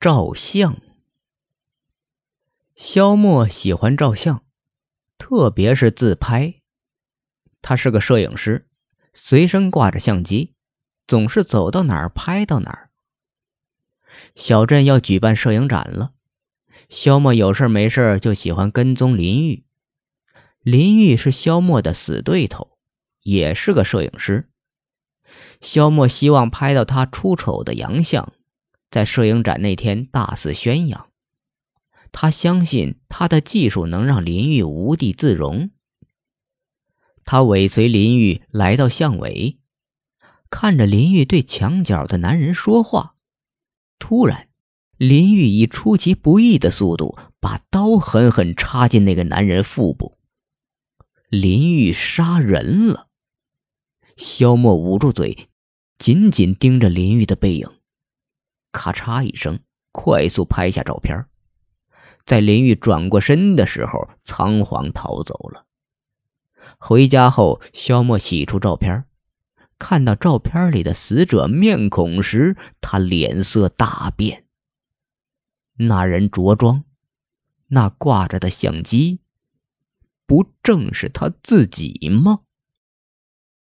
照相。萧默喜欢照相，特别是自拍。他是个摄影师，随身挂着相机，总是走到哪儿拍到哪儿。小镇要举办摄影展了，萧默有事没事就喜欢跟踪林玉。林玉是萧默的死对头，也是个摄影师。萧默希望拍到他出丑的洋相，在摄影展那天大肆宣扬。他相信他的技术能让林玉无地自容。他尾随林玉来到巷尾，看着林玉对墙角的男人说话。突然，林玉以出其不意的速度把刀狠狠插进那个男人腹部。林玉杀人了。萧默捂住嘴，紧紧盯着林玉的背影，咔嚓一声，快速拍下照片。在林玉转过身的时候，仓皇逃走了。回家后，萧默洗出照片，看到照片里的死者面孔时，他脸色大变。那人着装，那挂着的相机，不正是他自己吗？